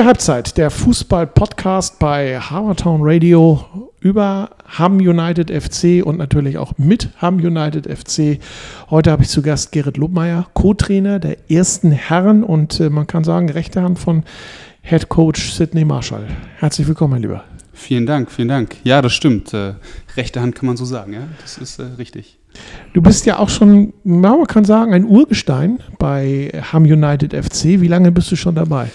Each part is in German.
Gute Halbzeit, der Fußball-Podcast bei Havertown Radio über Ham United FC und natürlich auch mit Ham United FC. Heute habe ich zu Gast Gerrit Lobmeier, Co-Trainer der ersten Herren und äh, man kann sagen, rechte Hand von Head Coach Sidney Marshall. Herzlich willkommen, mein Lieber. Vielen Dank, vielen Dank. Ja, das stimmt. Äh, rechte Hand kann man so sagen, ja. Das ist äh, richtig. Du bist ja auch schon, man kann sagen, ein Urgestein bei Ham United FC. Wie lange bist du schon dabei?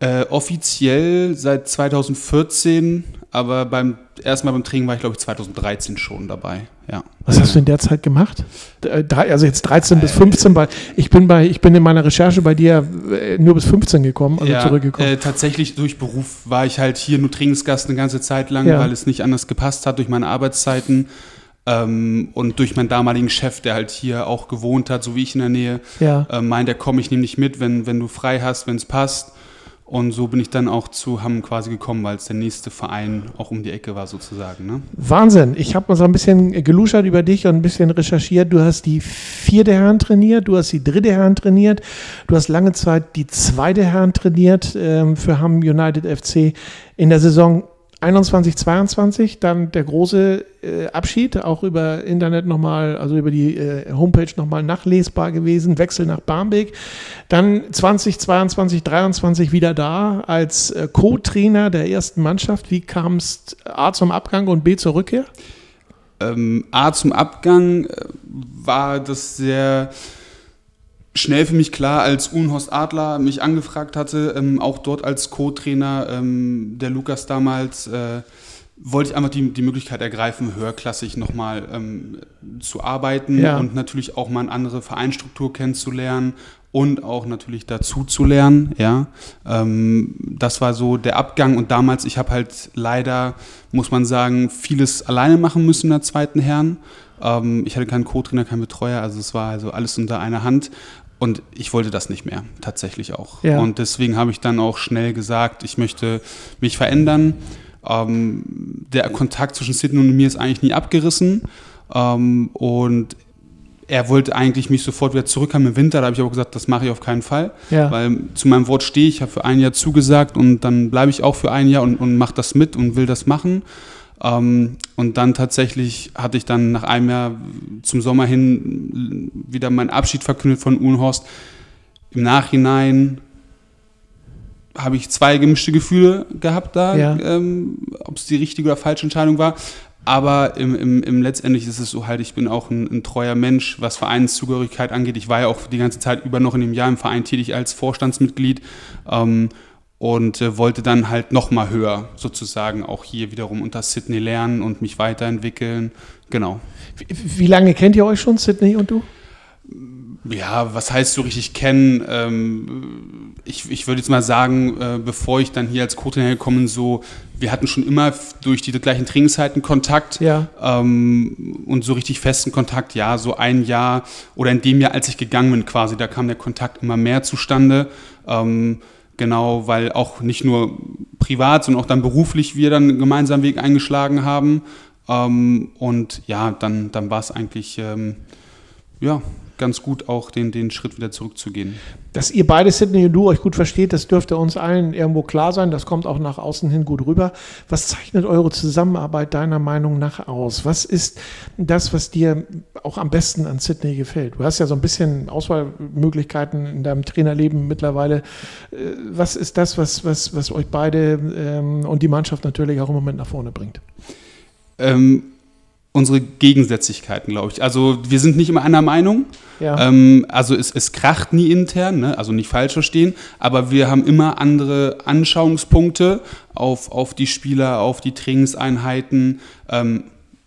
Äh, offiziell seit 2014, aber beim ersten Mal beim Training war ich, glaube ich, 2013 schon dabei. Ja. Was hast du in der Zeit gemacht? Äh, also jetzt 13 äh, bis 15, weil ich bin bei, ich bin in meiner Recherche bei dir äh, nur bis 15 gekommen, also ja, zurückgekommen. Äh, tatsächlich durch Beruf war ich halt hier nur Trainingsgast eine ganze Zeit lang, ja. weil es nicht anders gepasst hat durch meine Arbeitszeiten. Ähm, und durch meinen damaligen Chef, der halt hier auch gewohnt hat, so wie ich in der Nähe, ja. äh, meint er, komm, ich nehme dich mit, wenn, wenn du frei hast, wenn es passt. Und so bin ich dann auch zu Hamm quasi gekommen, weil es der nächste Verein auch um die Ecke war sozusagen. Ne? Wahnsinn. Ich habe mal so ein bisschen geluschert über dich und ein bisschen recherchiert. Du hast die vierte Herren trainiert, du hast die dritte Herren trainiert, du hast lange Zeit die zweite Herren trainiert ähm, für Hamm United FC. In der Saison 21, 22, dann der große äh, Abschied, auch über Internet nochmal, also über die äh, Homepage nochmal nachlesbar gewesen, Wechsel nach Barmbek. Dann 2022, 23 wieder da als äh, Co-Trainer der ersten Mannschaft. Wie kam es A zum Abgang und B zur Rückkehr? Ähm, A zum Abgang äh, war das sehr schnell für mich klar, als Unhorst Adler mich angefragt hatte, ähm, auch dort als Co-Trainer, ähm, der Lukas damals, äh, wollte ich einfach die, die Möglichkeit ergreifen, höherklassig nochmal ähm, zu arbeiten ja. und natürlich auch mal eine andere Vereinsstruktur kennenzulernen und auch natürlich dazu zu lernen. Ja, ähm, das war so der Abgang und damals, ich habe halt leider, muss man sagen, vieles alleine machen müssen in der zweiten Herren. Ähm, ich hatte keinen Co-Trainer, keinen Betreuer, also es war also alles unter einer Hand und ich wollte das nicht mehr, tatsächlich auch. Ja. Und deswegen habe ich dann auch schnell gesagt, ich möchte mich verändern. Ähm, der Kontakt zwischen Sidney und mir ist eigentlich nie abgerissen. Ähm, und er wollte eigentlich mich sofort wieder zurückhaben im Winter. Da habe ich aber gesagt, das mache ich auf keinen Fall. Ja. Weil zu meinem Wort stehe ich, habe für ein Jahr zugesagt und dann bleibe ich auch für ein Jahr und, und mache das mit und will das machen. Ähm, und dann tatsächlich hatte ich dann nach einem Jahr zum Sommer hin wieder meinen Abschied verkündet von Uhlenhorst. Im Nachhinein habe ich zwei gemischte Gefühle gehabt da, ja. ähm, ob es die richtige oder falsche Entscheidung war. Aber im, im, im letztendlich ist es so halt, ich bin auch ein, ein, treuer Mensch, was Vereinszugehörigkeit angeht. Ich war ja auch die ganze Zeit über noch in dem Jahr im Verein tätig als Vorstandsmitglied. Ähm, und äh, wollte dann halt noch mal höher sozusagen auch hier wiederum unter Sydney lernen und mich weiterentwickeln. Genau. Wie, wie lange kennt ihr euch schon, Sydney und du? Ja, was heißt so richtig kennen? Ähm, ich, ich würde jetzt mal sagen, äh, bevor ich dann hier als Co-Trainer gekommen so, wir hatten schon immer durch die gleichen Trainingszeiten Kontakt ja. ähm, und so richtig festen Kontakt, ja, so ein Jahr oder in dem Jahr, als ich gegangen bin quasi, da kam der Kontakt immer mehr zustande. Ähm, Genau, weil auch nicht nur privat, sondern auch dann beruflich wir dann einen gemeinsamen Weg eingeschlagen haben. Ähm, und ja, dann, dann war es eigentlich, ähm, ja, ganz gut, auch den, den Schritt wieder zurückzugehen. Dass ihr beide, Sidney und du, euch gut versteht, das dürfte uns allen irgendwo klar sein. Das kommt auch nach außen hin gut rüber. Was zeichnet eure Zusammenarbeit deiner Meinung nach aus? Was ist das, was dir auch am besten an Sidney gefällt? Du hast ja so ein bisschen Auswahlmöglichkeiten in deinem Trainerleben mittlerweile. Äh, was ist das, was, was, was euch beide ähm, und die Mannschaft natürlich auch im Moment nach vorne bringt? Ähm, unsere Gegensätzlichkeiten, glaube ich. Also wir sind nicht immer einer Meinung. Ja. Ähm, also es, es kracht nie intern, ne? also nicht falsch verstehen, aber wir haben immer andere Anschauungspunkte auf, auf die Spieler, auf die Trainingseinheiten. Ähm,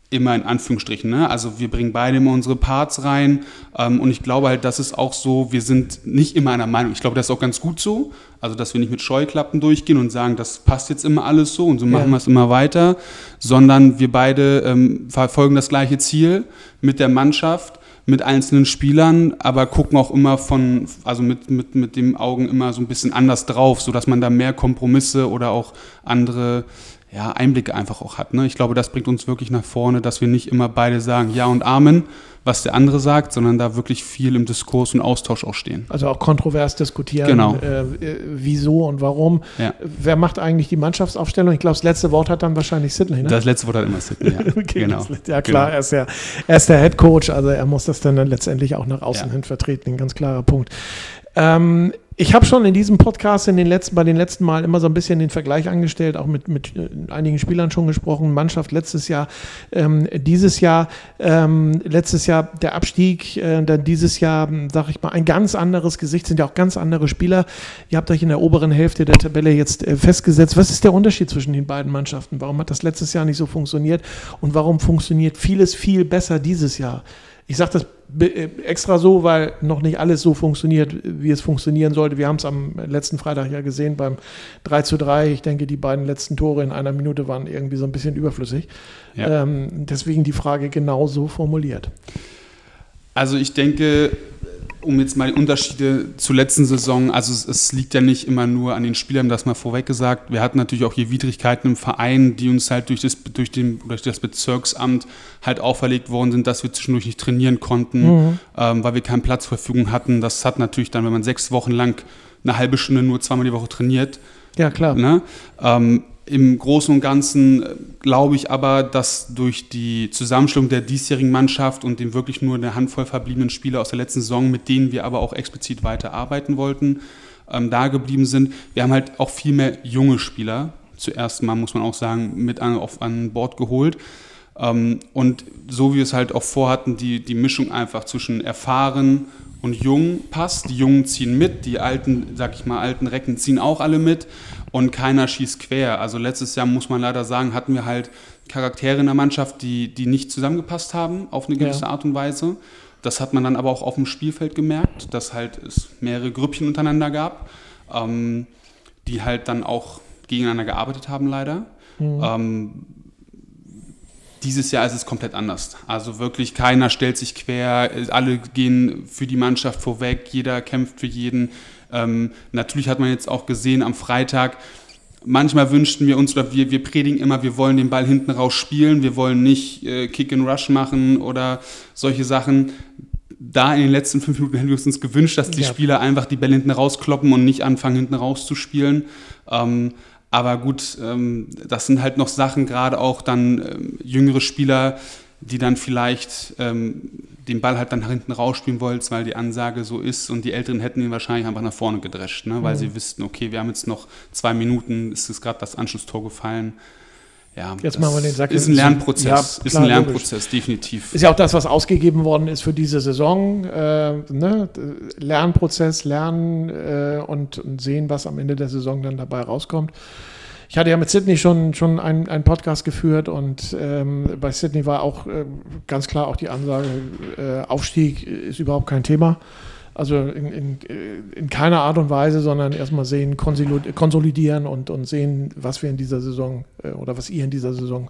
immer in Anführungsstrichen. Ne? Also wir bringen beide immer unsere Parts rein ähm, und ich glaube halt, das ist auch so, wir sind nicht immer einer Meinung. Ich glaube, das ist auch ganz gut so, also dass wir nicht mit Scheuklappen durchgehen und sagen, das passt jetzt immer alles so und so machen ja. wir es immer weiter, sondern wir beide ähm, verfolgen das gleiche Ziel mit der Mannschaft, mit einzelnen Spielern, aber gucken auch immer von, also mit, mit, mit dem Augen immer so ein bisschen anders drauf, sodass man da mehr Kompromisse oder auch andere ja, Einblicke einfach auch hat. Ne? Ich glaube, das bringt uns wirklich nach vorne, dass wir nicht immer beide sagen Ja und Amen, was der andere sagt, sondern da wirklich viel im Diskurs und Austausch auch stehen. Also auch kontrovers diskutieren, genau. äh, wieso und warum. Ja. Wer macht eigentlich die Mannschaftsaufstellung? Ich glaube, das letzte Wort hat dann wahrscheinlich Sidney. Ne? Das letzte Wort hat immer Sidney, ja. okay, genau. Das, ja klar, genau. er, ist der, er ist der Head Coach, also er muss das dann, dann letztendlich auch nach außen ja. hin vertreten, ein ganz klarer Punkt. Ähm, ich habe schon in diesem Podcast in den letzten, bei den letzten Mal immer so ein bisschen den Vergleich angestellt, auch mit, mit äh, einigen Spielern schon gesprochen. Mannschaft letztes Jahr, ähm, dieses Jahr, ähm, letztes Jahr der Abstieg, äh, dann dieses Jahr, sag ich mal, ein ganz anderes Gesicht, sind ja auch ganz andere Spieler. Ihr habt euch in der oberen Hälfte der Tabelle jetzt äh, festgesetzt. Was ist der Unterschied zwischen den beiden Mannschaften? Warum hat das letztes Jahr nicht so funktioniert und warum funktioniert vieles viel besser dieses Jahr? Ich sage das äh, extra so, weil noch nicht alles so funktioniert, wie es funktionieren sollte. Wir haben es am letzten Freitag ja gesehen beim 3 zu 3. Ich denke, die beiden letzten Tore in einer Minute waren irgendwie so ein bisschen überflüssig. Ja. Ähm, deswegen die Frage genau so formuliert. Also ich denke, um jetzt mal die Unterschiede zur letzten Saison, also es, es, liegt ja nicht immer nur an den Spielern, das mal vorweg gesagt. Wir hatten natürlich auch hier Widrigkeiten im Verein, die uns halt durch das, durch den, durch das Bezirksamt halt auferlegt worden sind, dass wir zwischendurch nicht trainieren konnten, mhm. ähm, weil wir keinen Platz zur Verfügung hatten. Das hat natürlich dann, wenn man sechs Wochen lang eine halbe Stunde nur zweimal die Woche trainiert. Ja, klar. Ne, ähm, im Großen und Ganzen äh, glaube ich aber, dass durch die Zusammenstellung der diesjährigen Mannschaft und dem wirklich nur eine Handvoll verbliebenen Spieler aus der letzten Saison, mit denen wir aber auch explizit weiter arbeiten wollten, ähm, da geblieben sind. Wir haben halt auch viel mehr junge Spieler, zuerst mal muss man auch sagen, mit an, auf, an Bord geholt. Ähm, und so wie wir es halt auch vorhatten, die, die Mischung einfach zwischen erfahren und jung passt. Die Jungen ziehen mit, die alten, sag ich mal, alten Recken ziehen auch alle mit und keiner schießt quer. Also letztes Jahr muss man leider sagen, hatten wir halt Charaktere in der Mannschaft, die, die nicht zusammengepasst haben auf eine gewisse ja. Art und Weise. Das hat man dann aber auch auf dem Spielfeld gemerkt, dass halt es mehrere Grüppchen untereinander gab, ähm, die halt dann auch gegeneinander gearbeitet haben, leider. Mhm. Ähm, dieses Jahr ist es komplett anders. Also wirklich keiner stellt sich quer, alle gehen für die Mannschaft vorweg, jeder kämpft für jeden. Ähm, natürlich hat man jetzt auch gesehen am Freitag, manchmal wünschten wir uns, oder wir, wir predigen immer, wir wollen den Ball hinten raus spielen, wir wollen nicht äh, Kick and Rush machen oder solche Sachen. Da in den letzten fünf Minuten hätten wir uns gewünscht, dass die ja. Spieler einfach die Bälle hinten rauskloppen und nicht anfangen, hinten raus zu spielen. Ähm, aber gut, ähm, das sind halt noch Sachen, gerade auch dann ähm, jüngere Spieler, die dann vielleicht ähm, den Ball halt dann nach hinten rausspielen wollten, weil die Ansage so ist und die Älteren hätten ihn wahrscheinlich einfach nach vorne gedrescht, ne? weil mhm. sie wüssten, okay, wir haben jetzt noch zwei Minuten, ist es gerade das Anschlusstor gefallen. Ja, Jetzt machen wir den Sack ist ein Lernprozess, ja, klar, ist ein Lernprozess, logisch. definitiv. Ist ja auch das, was ausgegeben worden ist für diese Saison. Äh, ne? Lernprozess, lernen äh, und, und, sehen, was am Ende der Saison dann dabei rauskommt. Ich hatte ja mit Sydney schon, schon einen, einen Podcast geführt und ähm, bei Sydney war auch äh, ganz klar auch die Ansage, äh, Aufstieg ist überhaupt kein Thema. Also in, in, in, keiner Art und Weise, sondern erstmal sehen, konsolidieren und, und sehen, was wir in dieser Saison äh, oder was ihr in dieser Saison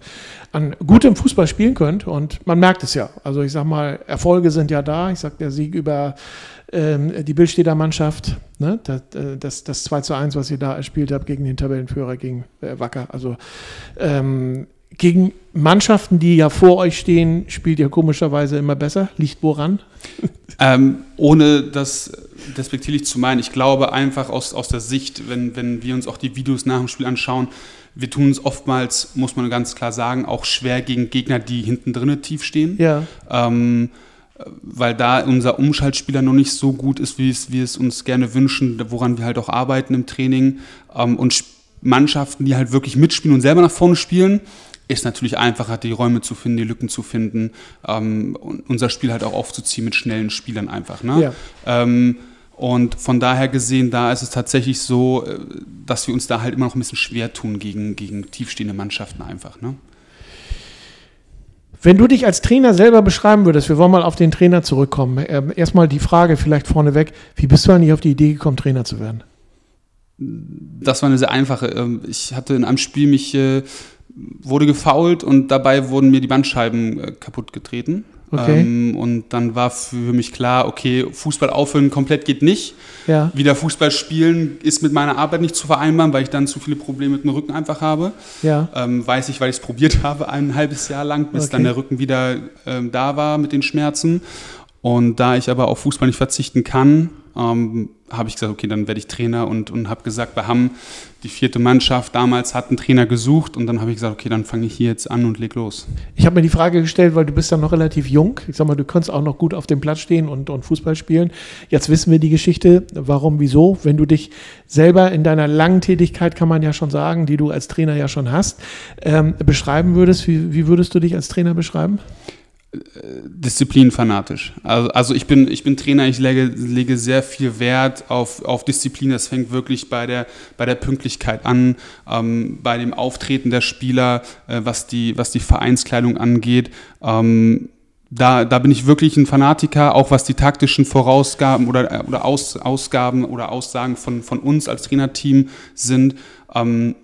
an gutem Fußball spielen könnt. Und man merkt es ja. Also ich sag mal, Erfolge sind ja da. Ich sag, der Sieg über ähm, die Bildstädter Mannschaft, ne? das, äh, das, das 2 zu 1, was ihr da erspielt habt gegen den Tabellenführer, gegen äh, Wacker. Also ähm, gegen Mannschaften, die ja vor euch stehen, spielt ihr komischerweise immer besser. Liegt woran? Ähm, ohne das despektierlich zu meinen, ich glaube einfach aus, aus der Sicht, wenn, wenn wir uns auch die Videos nach dem Spiel anschauen, wir tun es oftmals, muss man ganz klar sagen, auch schwer gegen Gegner, die hinten drinnen tief stehen. Ja. Ähm, weil da unser Umschaltspieler noch nicht so gut ist, wie es wir es uns gerne wünschen, woran wir halt auch arbeiten im Training. Ähm, und Mannschaften, die halt wirklich mitspielen und selber nach vorne spielen, ist natürlich einfacher, die Räume zu finden, die Lücken zu finden ähm, und unser Spiel halt auch aufzuziehen mit schnellen Spielern einfach. Ne? Ja. Ähm, und von daher gesehen, da ist es tatsächlich so, äh, dass wir uns da halt immer noch ein bisschen schwer tun gegen, gegen tiefstehende Mannschaften einfach. Ne? Wenn du dich als Trainer selber beschreiben würdest, wir wollen mal auf den Trainer zurückkommen. Ähm, erstmal die Frage vielleicht vorneweg, wie bist du eigentlich auf die Idee gekommen, Trainer zu werden? Das war eine sehr einfache. Ähm, ich hatte in einem Spiel mich äh, wurde gefault und dabei wurden mir die Bandscheiben äh, kaputt getreten. Okay. Ähm, und dann war für mich klar, okay, Fußball aufhören komplett geht nicht. Ja. Wieder Fußball spielen ist mit meiner Arbeit nicht zu vereinbaren, weil ich dann zu viele Probleme mit dem Rücken einfach habe. Ja. Ähm, weiß ich, weil ich es probiert habe, ein halbes Jahr lang, bis Okay. dann der Rücken wieder ähm, da war mit den Schmerzen. Und da ich aber auf Fußball nicht verzichten kann, ähm, habe ich gesagt, okay, dann werde ich Trainer und, und habe gesagt, wir haben die vierte Mannschaft damals hat einen Trainer gesucht und dann habe ich gesagt, okay, dann fange ich hier jetzt an und leg los. Ich habe mir die Frage gestellt, weil du bist ja noch relativ jung. Ich sag mal, du kannst auch noch gut auf dem Platz stehen und, und Fußball spielen. Jetzt wissen wir die Geschichte, warum, wieso. Wenn du dich selber in deiner langen Tätigkeit, kann man ja schon sagen, die du als Trainer ja schon hast, ähm, beschreiben würdest, wie, wie würdest du dich als Trainer beschreiben? Disziplinfanatisch. Also, also ich, bin, ich bin Trainer, ich lege, lege sehr viel Wert auf, auf Disziplin. Das fängt wirklich bei der, bei der Pünktlichkeit an, ähm, bei dem Auftreten der Spieler, äh, was, die, was die Vereinskleidung angeht. Ähm, da, da bin ich wirklich ein Fanatiker, auch was die taktischen Vorausgaben oder, oder Aus, Ausgaben oder Aussagen von, von uns als Trainerteam sind. Ähm,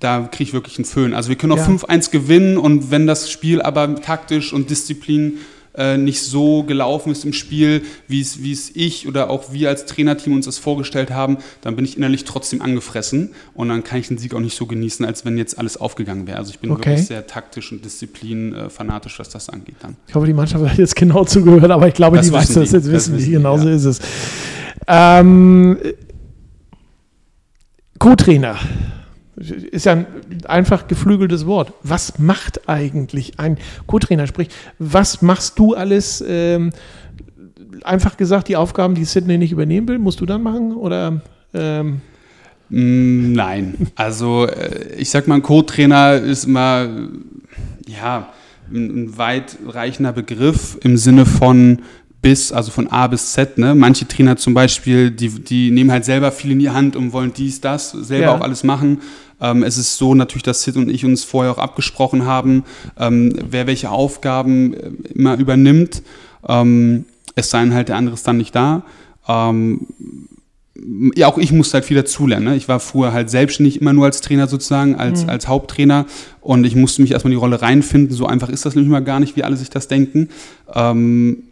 da kriege ich wirklich einen Föhn. Also wir können auch Ja. 5-1 gewinnen und wenn das Spiel aber taktisch und Disziplin äh, nicht so gelaufen ist im Spiel, wie es, wie es ich oder auch wir als Trainerteam uns das vorgestellt haben, dann bin ich innerlich trotzdem angefressen und dann kann ich den Sieg auch nicht so genießen, als wenn jetzt alles aufgegangen wäre. Also ich bin Okay. wirklich sehr taktisch und disziplinfanatisch, was das angeht dann. Ich hoffe, die Mannschaft hat jetzt genau zugehört, aber ich glaube, Das die weiß das jetzt, Das wissen die, wissen die, genauso ja. ist es. Ähm, Co-Trainer ist ja ein einfach geflügeltes Wort. Was macht eigentlich ein Co-Trainer? Sprich, was machst du alles? Ähm, einfach gesagt, die Aufgaben, die Sydney nicht übernehmen will, musst du dann machen? Oder ähm, Mm, Nein. Also äh, ich sag mal, ein Co-Trainer ist immer ja, ein, ein weitreichender Begriff im Sinne von bis, also von A bis Z. Ne? Manche Trainer zum Beispiel, die, die nehmen halt selber viel in die Hand und wollen dies, das, selber Ja. auch alles machen. Ähm, es ist so natürlich, dass Sid und ich uns vorher auch abgesprochen haben, ähm, wer welche Aufgaben äh, immer übernimmt. Ähm, es sei denn halt, der andere ist dann nicht da. Ähm, ja, auch ich musste halt viel dazulernen. Ne? Ich war früher halt selbstständig, immer nur als Trainer sozusagen, als, Mhm. als Haupttrainer. Und ich musste mich erstmal in die Rolle reinfinden. So einfach ist das nämlich mal gar nicht, wie alle sich das denken. Ähm,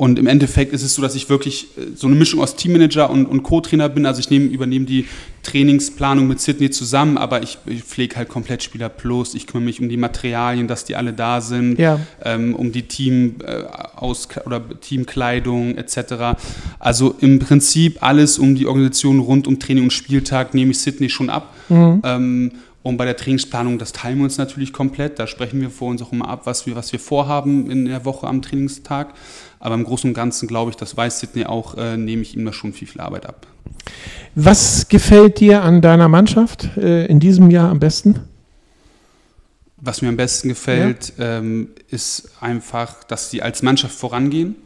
und im Endeffekt ist es so, dass ich wirklich äh, so eine Mischung aus Teammanager und, und Co-Trainer bin. Also ich nehme, übernehme die Trainingsplanung mit Sydney zusammen, aber ich, ich pflege halt komplett Spieler plus. Ich kümmere mich um die Materialien, dass die alle da sind ja, ähm, um die Team äh, aus oder Teamkleidung etc. Also im Prinzip alles um die Organisation rund um Training und Spieltag nehme ich Sydney schon ab. Mhm. Ähm, und bei der Trainingsplanung, das teilen wir uns natürlich komplett. Da sprechen wir vor uns auch immer ab, was wir, was wir vorhaben in der Woche am Trainingstag. Aber im Großen und Ganzen glaube ich, das weiß Sydney auch, äh, nehme ich ihm da schon viel, viel Arbeit ab. Was gefällt dir an deiner Mannschaft äh, in diesem Jahr am besten? Was mir am besten gefällt, ähm, ist einfach, dass sie als Mannschaft vorangehen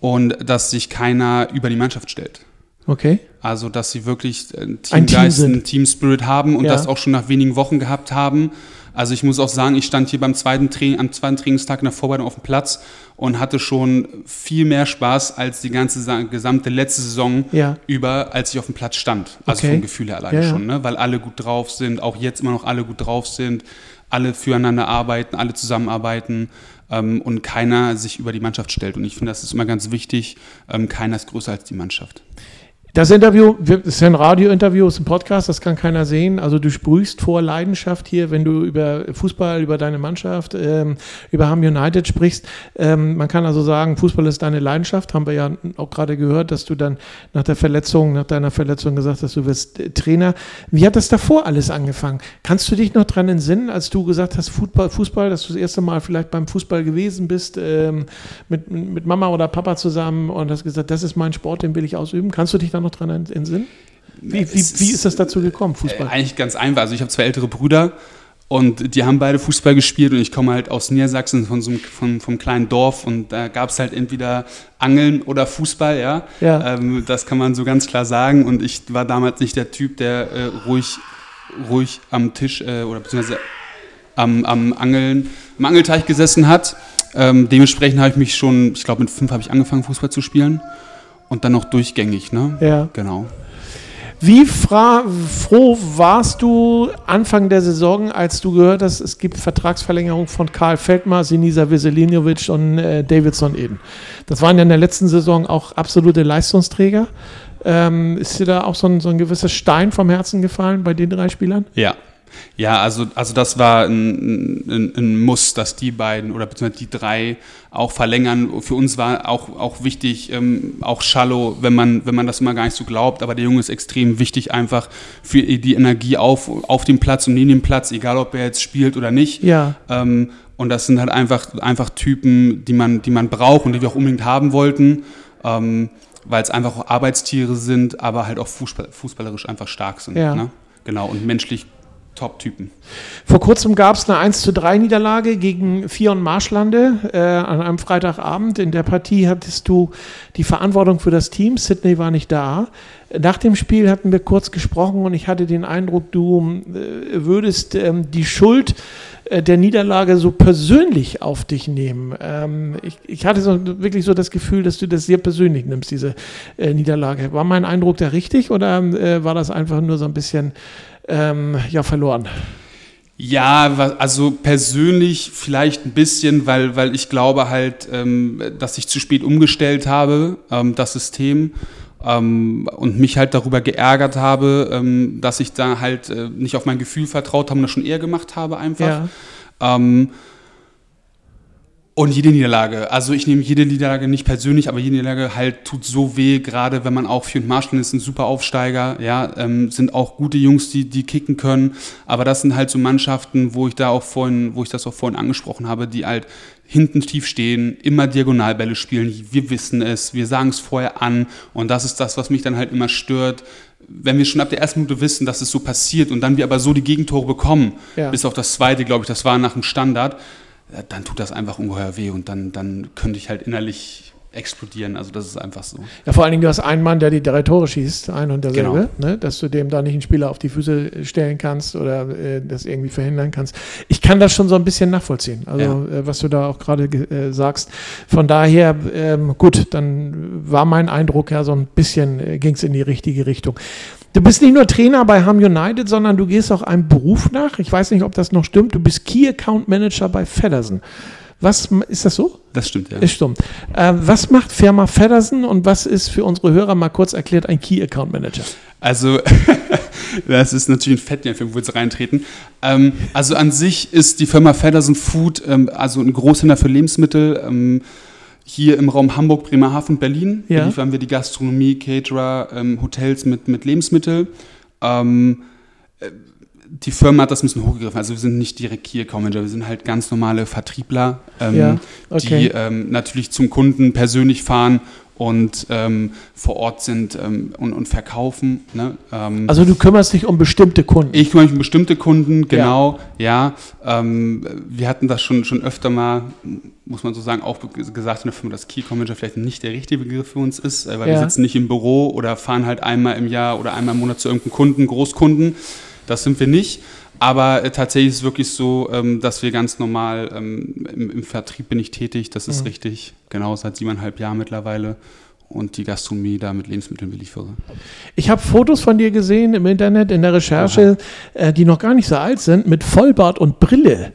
und dass sich keiner über die Mannschaft stellt. Okay. Also, dass sie wirklich äh, einen Ein Team Teamgeist, einen Team-Spirit haben und Ja. das auch schon nach wenigen Wochen gehabt haben. Also ich muss auch sagen, ich stand hier beim zweiten Training, am zweiten Trainingstag in der Vorbereitung auf dem Platz und hatte schon viel mehr Spaß als die ganze sa- gesamte letzte Saison Ja. über, als ich auf dem Platz stand. Also Okay. vom Gefühl her alleine ja. schon, ne? weil alle gut drauf sind, auch jetzt immer noch alle gut drauf sind, alle füreinander arbeiten, alle zusammenarbeiten ähm, und keiner sich über die Mannschaft stellt. Und ich finde, das ist immer ganz wichtig. Ähm, keiner ist größer als die Mannschaft. Das Interview, das ist ein Radiointerview, ist ein Podcast, das kann keiner sehen. Also du sprühst vor Leidenschaft hier, wenn du über Fußball, über deine Mannschaft, ähm, über Ham United sprichst. Ähm, man kann also sagen, Fußball ist deine Leidenschaft. Haben wir ja auch gerade gehört, dass du dann nach der Verletzung, nach deiner Verletzung gesagt hast, du wirst äh, Trainer. Wie hat das davor alles angefangen? Kannst du dich noch dran entsinnen, als du gesagt hast, Fußball, Fußball dass du das erste Mal vielleicht beim Fußball gewesen bist, ähm, mit, mit Mama oder Papa zusammen und hast gesagt, das ist mein Sport, den will ich ausüben. Kannst du dich da noch dran entsinnen? Wie, wie, Es wie ist das dazu gekommen, Äh, Fußball? eigentlich ganz einfach. Also ich habe zwei ältere Brüder und die haben beide Fußball gespielt und ich komme halt aus Niedersachsen von so einem, von, vom kleinen Dorf und da gab es halt entweder Angeln oder Fußball, ja. Ja. Ähm, das kann man so ganz klar sagen und ich war damals nicht der Typ, der äh, ruhig, ruhig am Tisch äh, oder beziehungsweise am, am Angeln, am Angelteich gesessen hat. Ähm, dementsprechend habe ich mich schon, ich glaube mit fünf habe ich angefangen Fußball zu spielen und dann noch durchgängig, ne? Ja. Genau. Wie froh warst du Anfang der Saison, als du gehört hast, es gibt Vertragsverlängerung von Karl Feldmar, Sinisa Veselinovic und äh, Davidson Eden? Das waren ja in der letzten Saison auch absolute Leistungsträger. Ähm, ist dir da auch so ein, so ein gewisser Stein vom Herzen gefallen bei den drei Spielern? Ja, ja, also, also das war ein, ein, ein, Muss, dass die beiden oder beziehungsweise die drei auch verlängern. Für uns war auch, auch wichtig, ähm, auch Schallo, wenn man, wenn man das immer gar nicht so glaubt, aber der Junge ist extrem wichtig einfach für die Energie auf, auf dem Platz und neben dem Platz, egal ob er jetzt spielt oder nicht. Ja. Ähm, und das sind halt einfach, einfach Typen, die man, die man braucht und die wir auch unbedingt haben wollten. Ähm, weil es einfach auch Arbeitstiere sind, aber halt auch Fußball, fußballerisch einfach stark sind. Ja. Ne? Genau, und menschlich Top-Typen. Vor kurzem gab es eine 1 zu 3 Niederlage gegen Vion Marschlande äh, an einem Freitagabend. In der Partie hattest du die Verantwortung für das Team. Sydney war nicht da. Nach dem Spiel hatten wir kurz gesprochen und ich hatte den Eindruck, du äh, würdest ähm, die Schuld äh, der Niederlage so persönlich auf dich nehmen. Ähm, ich, ich, hatte so, wirklich so das Gefühl, dass du das sehr persönlich nimmst, diese äh, Niederlage. War mein Eindruck da richtig oder äh, war das einfach nur so ein bisschen ähm, ja, verloren. Ja, also persönlich vielleicht ein bisschen, weil, weil ich glaube halt, ähm, dass ich zu spät umgestellt habe, ähm, das System. Ähm, und mich halt darüber geärgert habe, ähm, dass ich da halt äh, nicht auf mein Gefühl vertraut habe und das schon eher gemacht habe einfach. Ja. Und jede Niederlage, also ich nehme jede Niederlage nicht persönlich, aber jede Niederlage halt tut so weh, gerade wenn man auch für und Marschall ist ein super Aufsteiger, ja, ähm, sind auch gute Jungs, die, die kicken können, aber das sind halt so Mannschaften, wo ich da auch vorhin, wo ich das auch vorhin angesprochen habe, die halt hinten tief stehen, immer Diagonalbälle spielen, wir wissen es, wir sagen es vorher an. Und das ist das, was mich dann halt immer stört, wenn wir schon ab der ersten Minute wissen, dass es so passiert und dann wir aber so die Gegentore bekommen, ja. bis auf das zweite, glaube ich, das war nach dem Standard, dann tut das einfach ungeheuer weh und dann, dann könnte ich halt innerlich explodieren. Also das ist einfach so. Ja, vor allen Dingen, du hast einen Mann, der die drei Tore schießt, ein und derselbe, genau. ne? dass du dem da nicht einen Spieler auf die Füße stellen kannst oder äh, das irgendwie verhindern kannst. Ich kann das schon so ein bisschen nachvollziehen, also ja. äh, was du da auch gerade äh, sagst. Von daher, ähm, gut, dann war mein Eindruck ja so ein bisschen, äh, ging es in die richtige Richtung. Du bist nicht nur Trainer bei Ham United, sondern du gehst auch einem Beruf nach. Ich weiß nicht, ob das noch stimmt. Du bist Key Account Manager bei Feddersen. Was ist das so? Das stimmt, ja. Das stimmt. Äh, was macht Firma Feddersen und was ist für unsere Hörer mal kurz erklärt ein Key Account Manager? Also, das ist natürlich ein Fettnäpfchen, wo wir jetzt reintreten. Ähm, also an sich ist die Firma Feddersen Food ähm, also ein Großhändler für Lebensmittel. Ähm, hier im Raum Hamburg, Bremerhaven, Berlin ja. liefern wir die Gastronomie, Caterer, ähm, Hotels mit, mit Lebensmitteln. Ähm, äh, die Firma hat das ein bisschen hochgegriffen. Also wir sind nicht direkt Key Account Manager, wir sind halt ganz normale Vertriebler, ähm, ja, okay. die ähm, natürlich zum Kunden persönlich fahren und ähm, vor Ort sind ähm, und, und, verkaufen. Ne? Ähm, also du kümmerst dich um bestimmte Kunden. Ich kümmere mich um bestimmte Kunden, genau, ja. ja. Ähm, wir hatten das schon, schon öfter mal, muss man so sagen, auch gesagt in der Firma, dass Key Manager vielleicht nicht der richtige Begriff für uns ist, äh, weil ja. wir sitzen nicht im Büro oder fahren halt einmal im Jahr oder einmal im Monat zu irgendeinem Kunden, Großkunden. Das sind wir nicht. Aber äh, tatsächlich ist es wirklich so, ähm, dass wir ganz normal ähm, im, im, Vertrieb bin ich tätig, das ist mhm. richtig, genau seit siebeneinhalb Jahren mittlerweile und die Gastronomie da mit Lebensmitteln beliefere. Ich habe Fotos von dir gesehen im Internet in der Recherche, äh, die noch gar nicht so alt sind, mit Vollbart und Brille.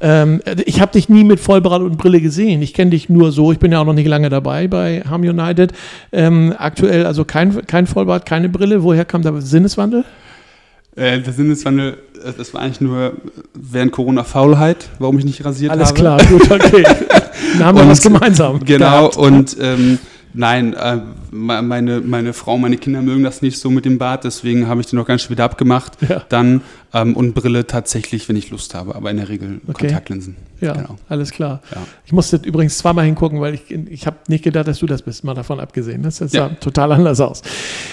Ähm, ich habe dich nie mit Vollbart und Brille gesehen. Ich kenne dich nur so. Ich bin ja auch noch nicht lange dabei bei Ham United. Ähm, aktuell also kein, kein Vollbart, keine Brille. Woher kam der Sinneswandel? Äh, der Sinneswandel, äh, das war eigentlich nur während Corona Faulheit, warum ich nicht rasiert Alles habe. Alles klar, gut, okay. Dann haben wir was gemeinsam. Genau, gehabt. und ähm, Nein, äh, meine, meine Frau, meine Kinder mögen das nicht so mit dem Bart, deswegen habe ich den noch ganz schön wieder abgemacht. Ja. Dann ähm, und Brille tatsächlich, wenn ich Lust habe, aber in der Regel okay. Kontaktlinsen. Ja, genau. alles klar. Ja. Ich musste übrigens zweimal hingucken, weil ich, ich habe nicht gedacht, dass du das bist, mal davon abgesehen. Das sah ja. total anders aus.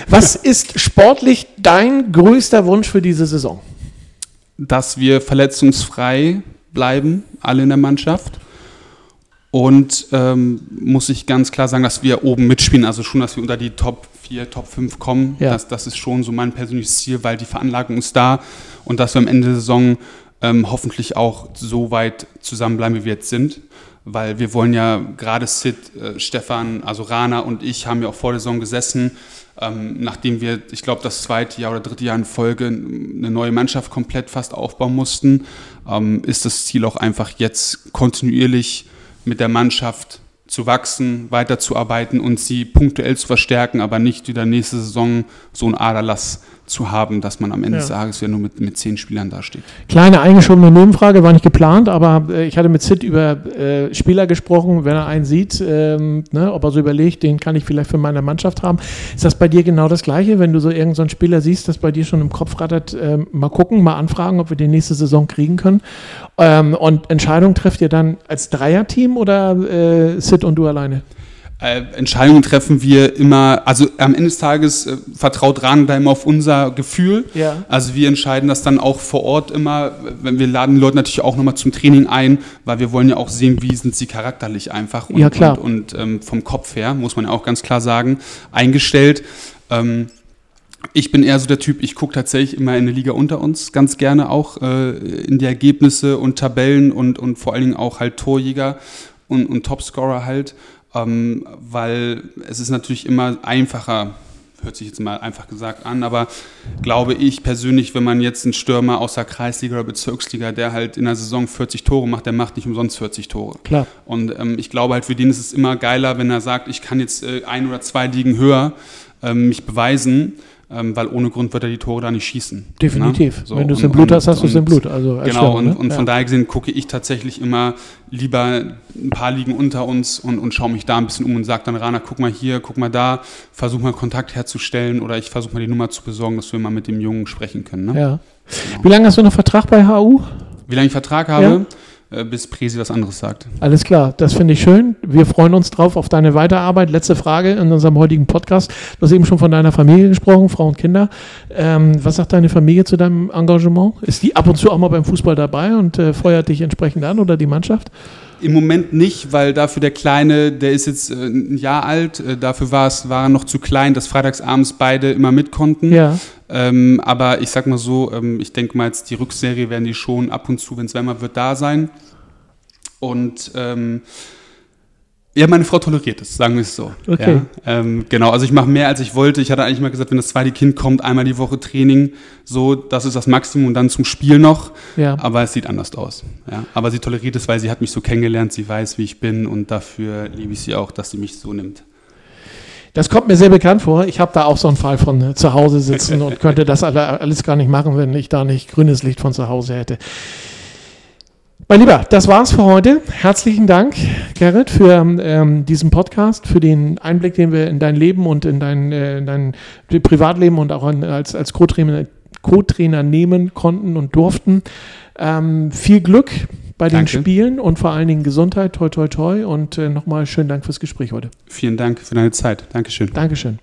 Was ist sportlich dein größter Wunsch für diese Saison? Dass wir verletzungsfrei bleiben, alle in der Mannschaft und ähm, muss ich ganz klar sagen, dass wir oben mitspielen, also schon, dass wir unter die Top 4, Top 5 kommen. Ja. Das, das ist schon so mein persönliches Ziel, weil die Veranlagung ist da und dass wir am Ende der Saison ähm, hoffentlich auch so weit zusammenbleiben, wie wir jetzt sind. Weil wir wollen ja gerade Sid, äh, Stefan, also Rana und ich haben ja auch vor der Saison gesessen ähm, nachdem wir, ich glaube, das zweite Jahr oder dritte Jahr in Folge eine neue Mannschaft komplett fast aufbauen mussten, ähm, ist das Ziel auch einfach jetzt kontinuierlich mit der Mannschaft zu wachsen, weiterzuarbeiten und sie punktuell zu verstärken, aber nicht wieder nächste Saison so ein Aderlass zu haben, dass man am Ende ja. des Tages ja nur mit, mit zehn Spielern dasteht. Kleine eingeschobene Nebenfrage, war nicht geplant, aber äh, ich hatte mit Sid über äh, Spieler gesprochen, wenn er einen sieht, ähm, ne, ob er so überlegt, den kann ich vielleicht für meine Mannschaft haben. Ist das bei dir genau das Gleiche, wenn du so irgendeinen so Spieler siehst, das bei dir schon im Kopf rattert, äh, mal gucken, mal anfragen, ob wir den nächste Saison kriegen können? Ähm, und Entscheidung trifft ihr dann als Dreierteam oder äh, Sid und du alleine? Äh, Entscheidungen treffen wir immer, also am Ende des Tages äh, vertraut immer auf unser Gefühl. Ja. Also wir entscheiden das dann auch vor Ort immer, wenn wir laden die Leute natürlich auch nochmal zum Training ein, weil wir wollen ja auch sehen, wie sind sie charakterlich einfach und, ja, klar. und, und ähm, vom Kopf her, muss man ja auch ganz klar sagen, eingestellt. Ähm, ich bin eher so der Typ, ich gucke tatsächlich immer in der Liga unter uns, ganz gerne auch äh, in die Ergebnisse und Tabellen und, und vor allen Dingen auch halt Torjäger und, und Topscorer halt ähm, weil es ist natürlich immer einfacher, hört sich jetzt mal einfach gesagt an, aber glaube ich persönlich, wenn man jetzt einen Stürmer aus der Kreisliga oder Bezirksliga, der halt in der Saison 40 Tore macht, der macht nicht umsonst 40 Tore. Klar. Und ähm, ich glaube halt, für den ist es immer geiler, wenn er sagt, ich kann jetzt äh, ein oder zwei Ligen höher ähm, mich beweisen ähm, weil ohne Grund wird er die Tore da nicht schießen. Definitiv. Ne? So, Wenn du es im Blut hast, hast du es im Blut. Also genau, und, ne? und, von ja. daher gesehen gucke ich tatsächlich immer lieber ein paar liegen unter uns und, und schaue mich da ein bisschen um und sage dann, Rana, guck mal hier, guck mal da, versuch mal Kontakt herzustellen oder ich versuche mal die Nummer zu besorgen, dass wir mal mit dem Jungen sprechen können. Ne? Ja. Genau. Wie lange hast du noch Vertrag bei HU? Wie lange ich Vertrag habe? Ja. Äh, bis Presi was anderes sagt. Alles klar, das finde ich schön. Wir freuen uns drauf auf deine Weiterarbeit. Letzte Frage in unserem heutigen Podcast. Du hast eben schon von deiner Familie gesprochen, Frau und Kinder. Ähm, was sagt deine Familie zu deinem Engagement? Ist die ab und zu auch mal beim Fußball dabei und äh, feuert dich entsprechend an oder die Mannschaft? Im Moment nicht, weil dafür der Kleine, der ist jetzt äh, ein Jahr alt, äh, dafür war es war er noch zu klein, dass freitagsabends beide immer mit konnten. Ja. Ähm, aber ich sag mal so, ähm, ich denke mal jetzt die Rückserie werden die schon ab und zu, wenn es wärmer wird, da sein. Und ähm, ja, meine Frau toleriert es, sagen wir es so. Okay. Ja, ähm, genau, also ich mache mehr, als ich wollte. Ich hatte eigentlich mal gesagt, wenn das zweite Kind kommt, einmal die Woche Training, so, das ist das Maximum und dann zum Spiel noch. Ja. Aber es sieht anders aus. Ja. Aber sie toleriert es, weil sie hat mich so kennengelernt, sie weiß, wie ich bin und dafür liebe ich sie auch, dass sie mich so nimmt. Das kommt mir sehr bekannt vor. Ich habe da auch so einen Fall von äh, zu Hause sitzen und könnte das alles gar nicht machen, wenn ich da nicht grünes Licht von zu Hause hätte. Mein Lieber, das war's für heute. Herzlichen Dank, Gerrit, für ähm, diesen Podcast, für den Einblick, den wir in dein Leben und in dein, äh, in dein Privatleben und auch in, als, als Co-Trainer, Co-Trainer nehmen konnten und durften. Ähm, viel Glück bei den Danke. Spielen und vor allen Dingen Gesundheit, toi, toi, toi. Und äh, nochmal schönen Dank fürs Gespräch heute. Vielen Dank für deine Zeit. Dankeschön. Dankeschön.